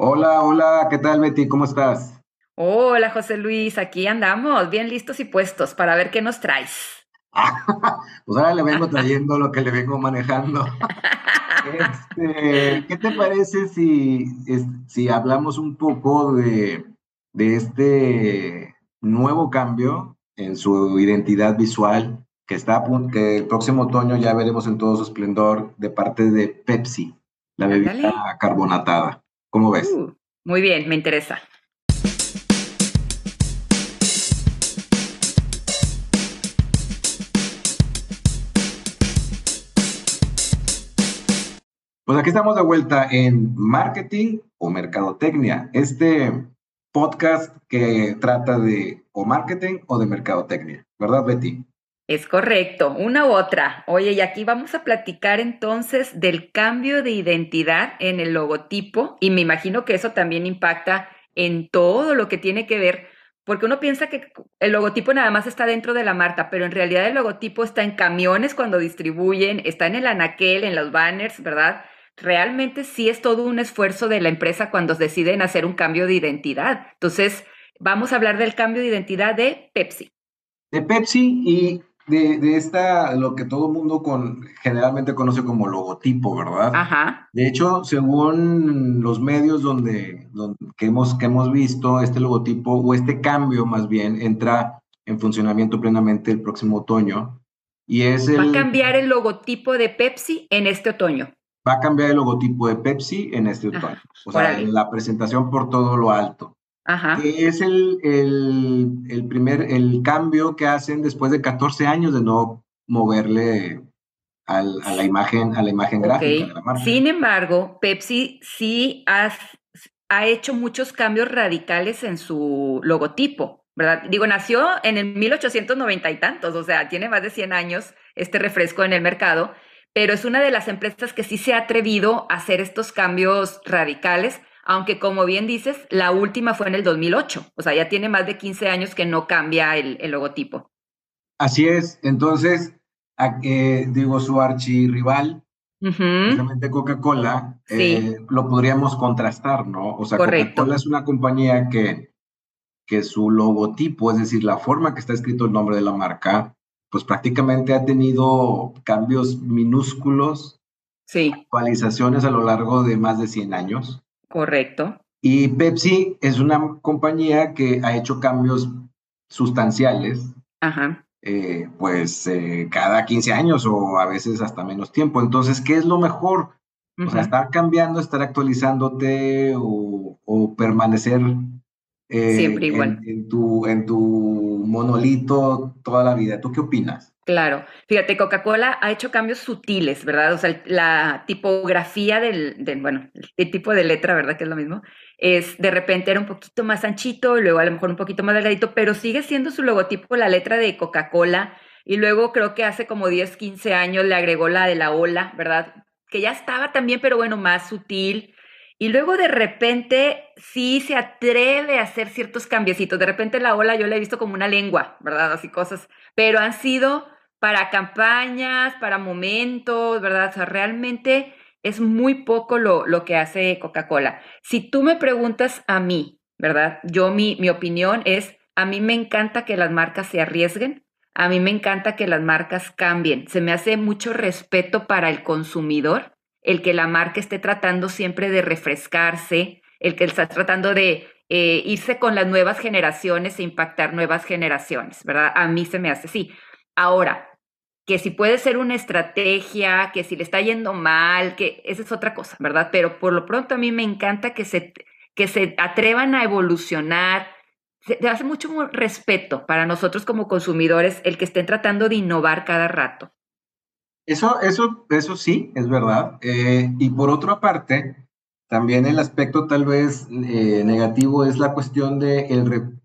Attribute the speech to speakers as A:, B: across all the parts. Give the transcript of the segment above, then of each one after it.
A: Hola, hola, ¿qué tal Betty? ¿Cómo estás?
B: Hola José Luis, aquí andamos, bien listos y puestos para ver qué nos traes.
A: pues ahora le vengo trayendo lo que le vengo manejando. Este, ¿Qué te parece si, si hablamos un poco de, de este nuevo cambio en su identidad visual que está que el próximo otoño ya veremos en todo su esplendor de parte de Pepsi, la bebida carbonatada? ¿Cómo ves?
B: Uh, muy bien, me interesa.
A: Pues aquí estamos de vuelta en Marketing o Mercadotecnia, este podcast que trata de o marketing o de mercadotecnia, ¿verdad Betty?
B: Es correcto, una u otra. Oye, y aquí vamos a platicar entonces del cambio de identidad en el logotipo y me imagino que eso también impacta en todo lo que tiene que ver, porque uno piensa que el logotipo nada más está dentro de la marca, pero en realidad el logotipo está en camiones cuando distribuyen, está en el anaquel, en los banners, ¿verdad? Realmente sí es todo un esfuerzo de la empresa cuando deciden hacer un cambio de identidad. Entonces, vamos a hablar del cambio de identidad de Pepsi.
A: De Pepsi y de, esta, lo que todo mundo con, generalmente conoce como logotipo, ¿verdad?
B: Ajá.
A: De hecho, según los medios donde, que, hemos, que hemos visto, este logotipo o este cambio más bien entra en funcionamiento plenamente el próximo otoño. Y es
B: Va a cambiar el logotipo de Pepsi en este otoño.
A: Va a cambiar el logotipo de Pepsi en este otoño. o sea, la presentación por todo lo alto.
B: Ajá.
A: que es el, el, primer, el cambio que hacen después de 14 años de no moverle a la imagen, a la imagen gráfica de la marca.
B: Sin embargo, Pepsi sí ha, ha hecho muchos cambios radicales en su logotipo, ¿verdad? Digo, nació en el 1890 y tantos, o sea, tiene más de 100 años este refresco en el mercado, pero es una de las empresas que sí se ha atrevido a hacer estos cambios radicales aunque como bien dices, la última fue en el 2008, o sea, ya tiene más de 15 años que no cambia el, logotipo.
A: Así es, entonces, digo, su archirrival, precisamente Coca-Cola, eh, lo podríamos contrastar, ¿no? O sea, Coca-Cola es una compañía que, que su logotipo, es decir, la forma que está escrito el nombre de la marca, pues prácticamente ha tenido cambios minúsculos,
B: sí.
A: actualizaciones a lo largo de más de 100 años.
B: Correcto.
A: Y Pepsi es una compañía que ha hecho cambios sustanciales.
B: Ajá.
A: Eh, pues eh, cada 15 años o a veces hasta menos tiempo. Entonces, ¿qué es lo mejor? O sea, estar cambiando, estar actualizándote o, permanecer
B: eh, Siempre igual.
A: En, tu, en tu monolito toda la vida. ¿Tú qué opinas?
B: Claro, fíjate, Coca-Cola ha hecho cambios sutiles, ¿verdad? O sea, la tipografía del, bueno, el tipo de letra, ¿verdad? Que es lo mismo, es de repente era un poquito más anchito, luego a lo mejor un poquito más delgadito, pero sigue siendo su logotipo la letra de Coca-Cola. Y luego creo que hace como 10, 15 años le agregó la de la ola, ¿verdad? Que ya estaba también, pero bueno, más sutil. Y luego de repente sí se atreve a hacer ciertos cambiecitos. De repente la ola yo la he visto como una lengua, ¿verdad? Así cosas. Pero han sido para campañas, para momentos, ¿verdad? O sea, realmente es muy poco lo, lo que hace Coca-Cola. Si tú me preguntas a mí, ¿verdad? Yo mi, mi opinión es, a mí me encanta que las marcas se arriesguen, a mí me encanta que las marcas cambien. Se me hace mucho respeto para el consumidor, el que la marca esté tratando siempre de refrescarse, el que está tratando de eh, irse con las nuevas generaciones e impactar nuevas generaciones, ¿verdad? A mí se me hace así. Ahora, que si puede ser una estrategia, que si le está yendo mal, que esa es otra cosa, ¿verdad? Pero por lo pronto a mí me encanta que se, que se atrevan a evolucionar. Se, hace mucho respeto para nosotros como consumidores el que estén tratando de innovar cada rato.
A: Eso, eso, eso sí, es verdad. Eh, y por otra parte, también el aspecto tal vez eh, negativo es la cuestión de el,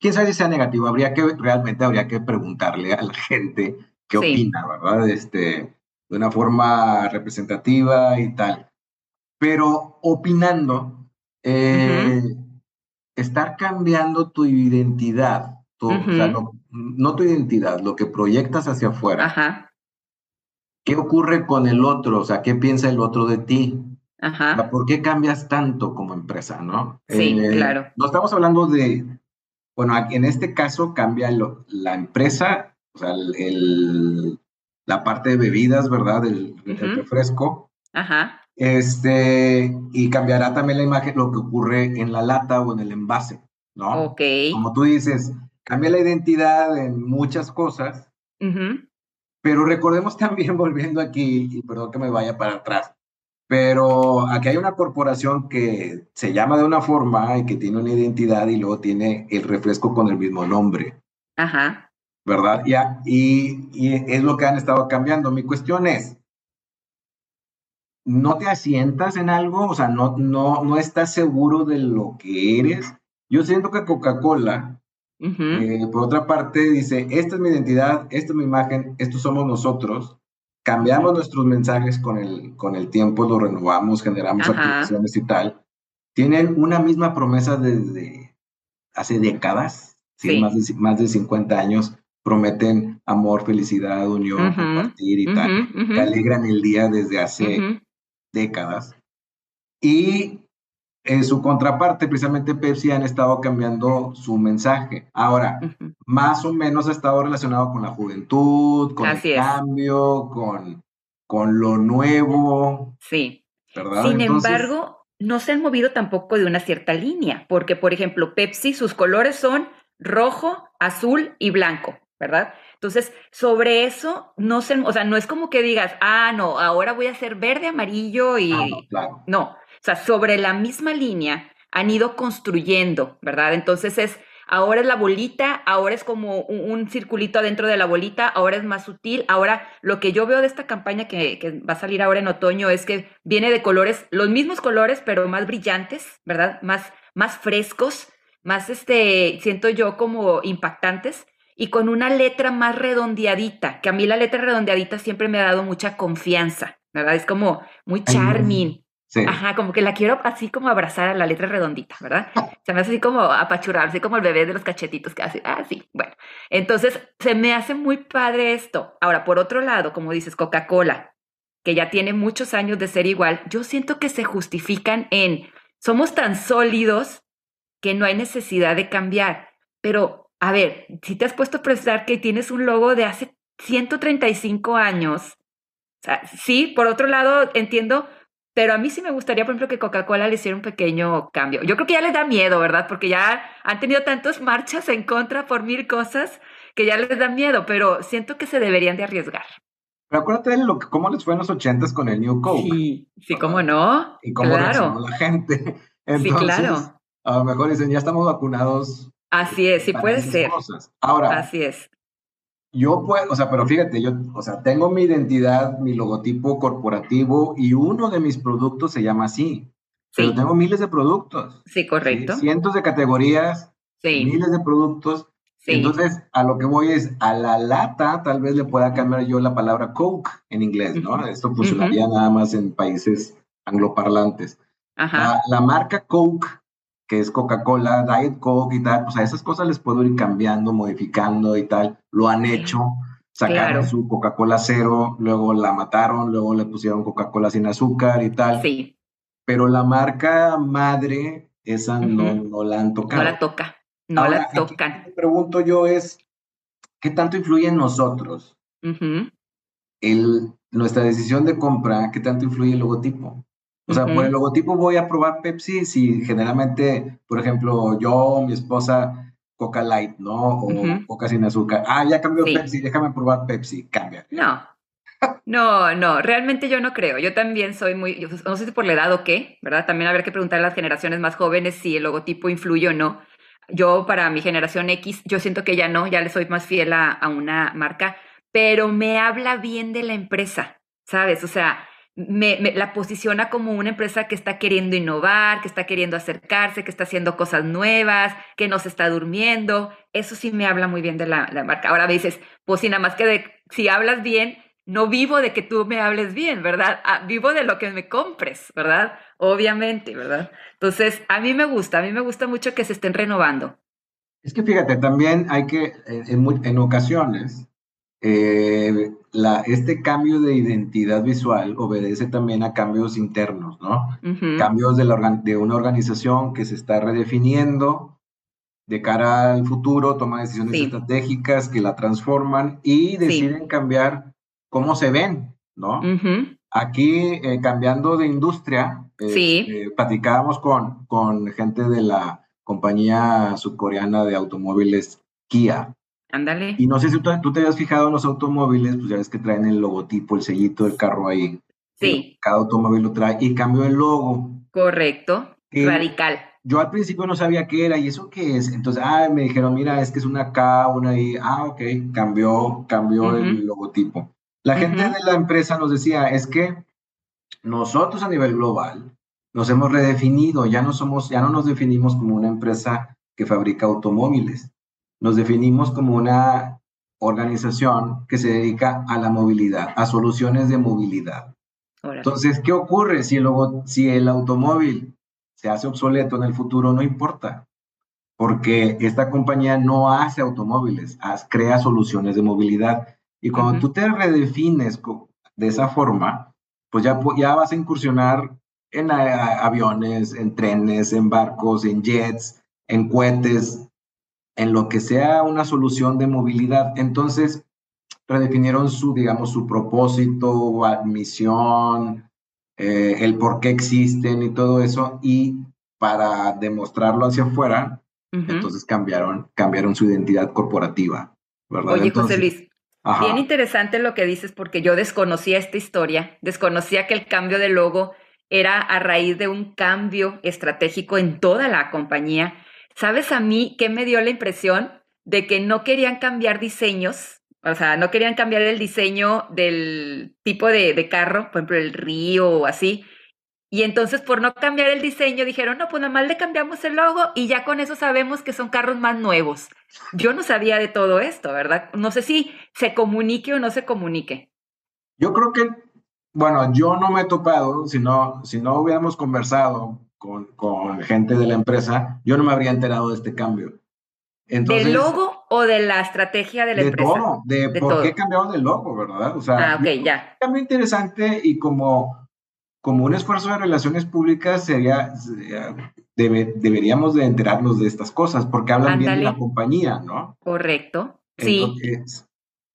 A: quién sabe si sea negativo, habría que, realmente habría que preguntarle a la gente qué opina, ¿verdad? Este, de una forma representativa y tal. Pero opinando, eh, estar cambiando tu identidad, o sea, no, tu identidad, lo que proyectas hacia afuera.
B: Ajá.
A: ¿Qué ocurre con el otro? O sea, ¿qué piensa el otro de ti? Ajá. ¿Por qué cambias tanto como empresa, no?
B: Sí, eh, claro.
A: No estamos hablando de, bueno, en este caso cambia la empresa, o sea, el, la parte de bebidas, ¿verdad? El, refresco.
B: Ajá.
A: Este, y cambiará también la imagen, lo que ocurre en la lata o en el envase, ¿no?
B: Ok.
A: Como tú dices, cambia la identidad en muchas cosas, pero recordemos también, volviendo aquí, y perdón que me vaya para atrás, pero aquí hay una corporación que se llama de una forma y que tiene una identidad y luego tiene el refresco con el mismo nombre.
B: Ajá.
A: ¿Verdad? Ya, y, y es lo que han estado cambiando. Mi cuestión es, ¿no te asientas en algo? O sea, no, no, no estás seguro de lo que eres. Yo siento que Coca-Cola eh, por otra parte, dice, esta es mi identidad, esta es mi imagen, estos somos nosotros. Cambiamos nuestros mensajes con el, con el tiempo, lo renovamos, generamos aplicaciones y tal. Tienen una misma promesa desde hace décadas, Más, de, más de 50 años. Prometen amor, felicidad, unión, compartir y tal. Que alegran el día desde hace décadas. Y en su contraparte, precisamente Pepsi han estado cambiando su mensaje. Ahora, más o menos ha estado relacionado con la juventud, con el cambio, con, con lo nuevo.
B: Sí. Sin embargo, no se han movido tampoco de una cierta línea, porque, por ejemplo, Pepsi, sus colores son rojo, azul y blanco, ¿verdad? Entonces, sobre eso, no se, o sea, no es como que digas, ah, no, ahora voy a hacer verde, amarillo y.
A: Ah, no, claro.
B: no, o sea, sobre la misma línea han ido construyendo, ¿verdad? Entonces es, ahora es la bolita, ahora es como un, circulito adentro de la bolita, ahora es más sutil, ahora lo que yo veo de esta campaña que, va a salir ahora en otoño es que viene de colores, los mismos colores, pero más brillantes, ¿verdad? Más, más frescos, más, este, siento yo como impactantes y con una letra más redondeadita, que a mí la letra redondeadita siempre me ha dado mucha confianza, ¿verdad? Es como muy charming, Ajá, como que la quiero así como abrazar a la letra redondita, ¿verdad? Se me hace así como apachurar, así como el bebé de los cachetitos que hace, ah, sí, bueno. Entonces, se me hace muy padre esto. Ahora, por otro lado, como dices, Coca-Cola, que ya tiene muchos años de ser igual, yo siento que se justifican en, somos tan sólidos que no hay necesidad de cambiar. Pero, a ver, si te has puesto a pensar que tienes un logo de hace 135 años, o sea, sí, por otro lado, entiendo pero a mí sí me gustaría, por ejemplo, que Coca-Cola le hiciera un pequeño cambio. Yo creo que ya les da miedo, ¿verdad? Porque ya han tenido tantas marchas en contra por mil cosas que ya les da miedo, pero siento que se deberían de arriesgar.
A: Pero acuérdate de lo que, cómo les fue en los ochentas con el New Coke.
B: Sí, sí, cómo no.
A: Y cómo claro. la gente. Entonces, sí, claro. A lo mejor dicen, ya estamos vacunados.
B: Así es, sí puede ser.
A: Ahora,
B: así es.
A: Yo puedo, o sea, pero fíjate, yo, o sea, tengo mi identidad, mi logotipo corporativo y uno de mis productos se llama así. Sí. Pero tengo miles de productos.
B: Sí, correcto.
A: Cientos de categorías, sí. miles de productos. Sí. Entonces, a lo que voy es, a la lata tal vez le pueda cambiar yo la palabra Coke en inglés, ¿no? Esto funcionaría nada más en países angloparlantes.
B: Ajá.
A: la marca Coke que es Coca-Cola, Diet Coke y tal, pues a esas cosas les puedo ir cambiando, modificando y tal. Lo han hecho, sacaron su Coca-Cola cero, luego la mataron, luego le pusieron Coca-Cola sin azúcar y tal.
B: Sí.
A: Pero la marca madre, esa no, no, la han tocado.
B: No la toca, no la tocan.
A: Me pregunto yo es, ¿qué tanto influye en nosotros? el, nuestra decisión de compra, ¿qué tanto influye el logotipo? O sea, por el logotipo voy a probar Pepsi si generalmente, por ejemplo, yo, mi esposa, Coca Light, ¿no? O Coca sin azúcar. Ah, ya cambió Pepsi, déjame probar Pepsi, cambia.
B: No. No, no, realmente yo no creo. Yo también soy muy, no sé si por la edad o qué, ¿verdad? También habrá que preguntar a las generaciones más jóvenes si el logotipo influye o no. Yo, para mi generación X, yo siento que ya no, ya le soy más fiel a, a una marca, pero me habla bien de la empresa, ¿sabes? O sea, me, la posiciona como una empresa que está queriendo innovar, que está queriendo acercarse, que está haciendo cosas nuevas, que no se está durmiendo. Eso sí me habla muy bien de la, marca. Ahora me dices, pues si nada más que de, si hablas bien, no vivo de que tú me hables bien, ¿verdad? Ah, vivo de lo que me compres, ¿verdad? Obviamente, ¿verdad? Entonces, a mí me gusta, a mí me gusta mucho que se estén renovando.
A: Es que fíjate, también hay que, en, en ocasiones, eh, la, este cambio de identidad visual obedece también a cambios internos, ¿no? Cambios de, la, de una organización que se está redefiniendo de cara al futuro, toma decisiones estratégicas que la transforman y deciden cambiar cómo se ven, ¿no? Aquí, eh, cambiando de industria, eh, platicábamos con, con gente de la compañía subcoreana de automóviles Kia.
B: Ándale.
A: Y no sé si tú, te habías fijado en los automóviles, pues ya ves que traen el logotipo, el sellito del carro ahí.
B: Sí.
A: Cada automóvil lo trae y cambió el logo.
B: Correcto. Radical.
A: Yo al principio no sabía qué era y eso qué es. Entonces, ah, me dijeron, mira, es que es una K, una I. Ah, ok, cambió, cambió el logotipo. La gente de la empresa nos decía, es que nosotros a nivel global nos hemos redefinido, ya no somos, ya no nos definimos como una empresa que fabrica automóviles, nos definimos como una organización que se dedica a la movilidad, a soluciones de movilidad. Entonces, ¿qué ocurre si el, si el automóvil se hace obsoleto en el futuro? No importa, porque esta compañía no hace automóviles, crea soluciones de movilidad. Y cuando tú te redefines de esa forma, pues ya, ya vas a incursionar en aviones, en trenes, en barcos, en jets, en cohetes, en lo que sea una solución de movilidad. Entonces, redefinieron su, digamos, su propósito, misión, eh, el por qué existen y todo eso, y para demostrarlo hacia afuera, entonces cambiaron, cambiaron su identidad corporativa, ¿verdad?
B: Oye, José Luis, bien interesante lo que dices, porque yo desconocía esta historia, desconocía que el cambio de logo era a raíz de un cambio estratégico en toda la compañía. ¿Sabes a mí qué me dio la impresión? De que no querían cambiar diseños, o sea, no querían cambiar el diseño del tipo de, carro, por ejemplo, el río o así. Y entonces, por no cambiar el diseño, dijeron, no, pues nada más le cambiamos el logo y ya con eso sabemos que son carros más nuevos. Yo no sabía de todo esto, ¿verdad? No sé si se comunique o no se comunique.
A: Yo creo que bueno, yo no me he topado, si no, si no hubiéramos conversado con, con gente de la empresa, yo no me habría enterado de este cambio.
B: Entonces, ¿Del logo o de la estrategia de la
A: de
B: empresa?
A: Todo, de, por qué cambiaron el logo, ¿verdad?
B: O sea, ah, ok, ya.
A: Un cambio interesante y como, como un esfuerzo de relaciones públicas sería, deberíamos de enterarnos de estas cosas porque hablan bien de la compañía, ¿no?
B: Correcto, sí.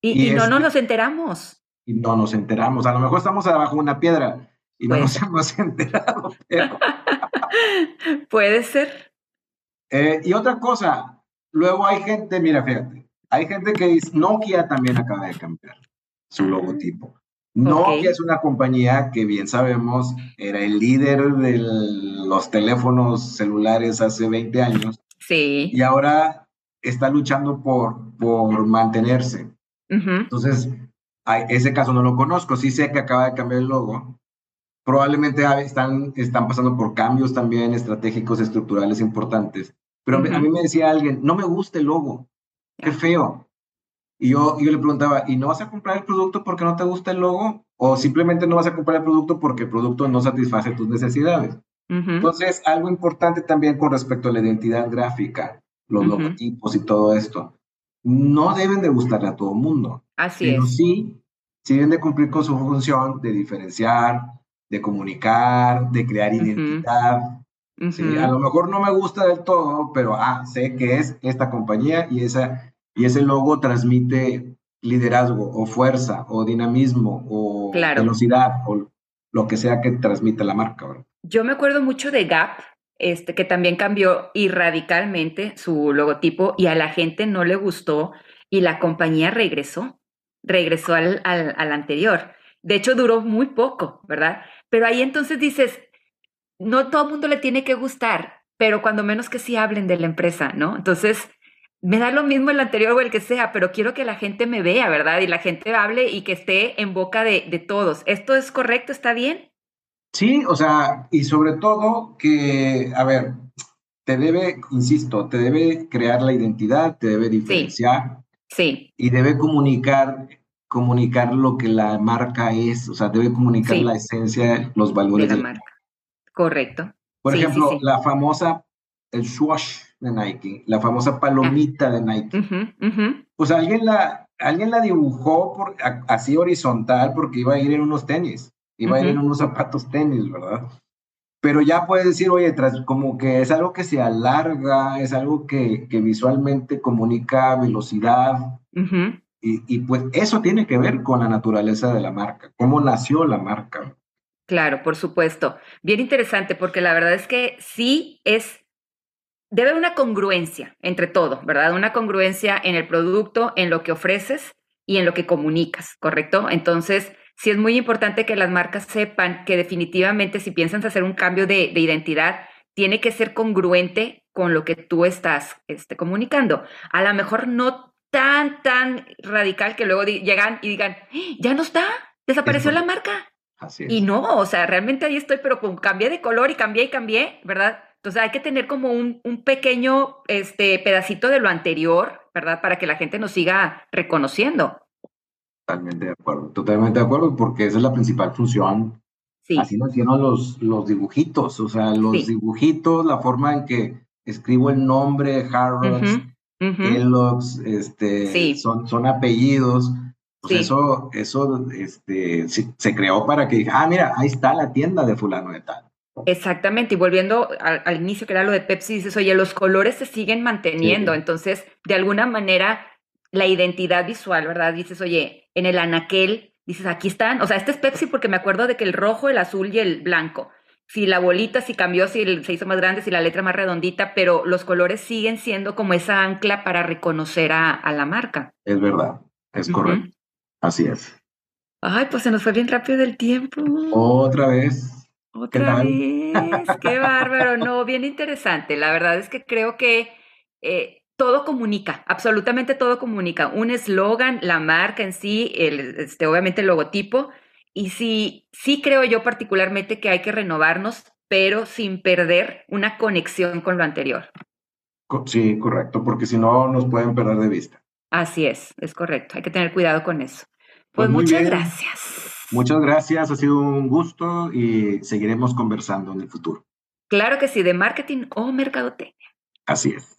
B: y, y, no nos enteramos
A: y no nos enteramos. A lo mejor estamos abajo de una piedra y no nos hemos enterado.
B: Puede ser.
A: Eh, y otra cosa, luego hay gente, mira, fíjate, hay gente que dice, Nokia también acaba de cambiar su logotipo. Nokia es una compañía que bien sabemos era el líder de los teléfonos celulares hace 20 años.
B: Sí.
A: Y ahora está luchando por, por mantenerse. Entonces, ese caso no lo conozco, sí sé que acaba de cambiar el logo. Probablemente están, están pasando por cambios también estratégicos, estructurales importantes. Pero a mí me decía alguien, no me gusta el logo, qué feo. Y yo, yo le preguntaba, ¿y no vas a comprar el producto porque no te gusta el logo? ¿O simplemente no vas a comprar el producto porque el producto no satisface tus necesidades? Entonces, algo importante también con respecto a la identidad gráfica, los logotipos y todo esto no deben de gustarle a todo el mundo.
B: Así
A: pero
B: es.
A: sí, sí deben de cumplir con su función de diferenciar, de comunicar, de crear identidad. a lo mejor no me gusta del todo, pero ah, sé que es esta compañía y, esa, y ese logo transmite liderazgo o fuerza o dinamismo o velocidad o lo que sea que transmite la marca.
B: Yo me acuerdo mucho de Gap, este, que también cambió y radicalmente su logotipo y a la gente no le gustó y la compañía regresó, regresó al, al, anterior. De hecho, duró muy poco, ¿verdad? Pero ahí entonces dices, no todo el mundo le tiene que gustar, pero cuando menos que sí hablen de la empresa, ¿no? Entonces, me da lo mismo el anterior o el que sea, pero quiero que la gente me vea, ¿verdad? Y la gente hable y que esté en boca de, de todos. ¿Esto es correcto? ¿Está bien?
A: Sí, o sea, y sobre todo que, a ver, te debe, insisto, te debe crear la identidad, te debe diferenciar.
B: Sí.
A: Y debe comunicar, comunicar lo que la marca es, o sea, debe comunicar la esencia, los valores
B: de la marca. Correcto.
A: Por ejemplo, la famosa, el swoosh de Nike, la famosa palomita de Nike. Pues alguien la, alguien la dibujó por, así horizontal porque iba a ir en unos tenis, iba a ir en unos zapatos tenis, ¿verdad? Pero ya puedes decir, oye, tras, como que es algo que se alarga, es algo que, que visualmente comunica velocidad. Y, pues eso tiene que ver con la naturaleza de la marca, cómo nació la marca.
B: Claro, por supuesto. Bien interesante, porque la verdad es que sí es debe haber una congruencia entre todo, ¿verdad? Una congruencia en el producto, en lo que ofreces y en lo que comunicas, ¿correcto? Entonces, sí es muy importante que las marcas sepan que definitivamente si piensas hacer un cambio de, identidad, tiene que ser congruente con lo que tú estás este, comunicando. A lo mejor no tan, tan radical que luego llegan y digan, ya no está, desapareció la marca. Así es. Y no, o sea, realmente ahí estoy, pero con, cambié de color y cambié y cambié, ¿verdad? Entonces hay que tener como un, un, pequeño este, pedacito de lo anterior, ¿verdad? Para que la gente nos siga reconociendo.
A: Totalmente de acuerdo, totalmente de acuerdo, porque esa es la principal función. Sí. Así nacieron los, los dibujitos, o sea, los dibujitos, la forma en que escribo el nombre, Harrods, Kellogg's, este, son, son apellidos. Pues eso, eso este, se, se, creó para que, ah, mira, ahí está la tienda de fulano de tal.
B: Exactamente, y volviendo al, inicio que era lo de Pepsi, dices, oye, los colores se siguen manteniendo, entonces, de alguna manera, la identidad visual, ¿verdad? Dices, oye, en el anaquel, dices, aquí están, o sea, este es Pepsi porque me acuerdo de que el rojo, el azul y el blanco, si la bolita, si cambió, si se hizo más grande, si la letra más redondita, pero los colores siguen siendo como esa ancla para reconocer a, la marca.
A: Es verdad, es correcto, así es.
B: Ay, pues se nos fue bien rápido el tiempo.
A: Otra vez.
B: Otra vez, qué bárbaro, no, bien interesante. La verdad es que creo que eh, todo comunica, absolutamente todo comunica. Un eslogan, la marca en sí, el, este, obviamente el logotipo. Y sí, sí creo yo particularmente que hay que renovarnos, pero sin perder una conexión con lo anterior.
A: Sí, correcto, porque si no nos pueden perder de vista.
B: Así es, es correcto. Hay que tener cuidado con eso. Pues, pues muchas gracias.
A: Muchas gracias, ha sido un gusto y seguiremos conversando en el futuro.
B: Claro que sí, de marketing o mercadotecnia.
A: Así es.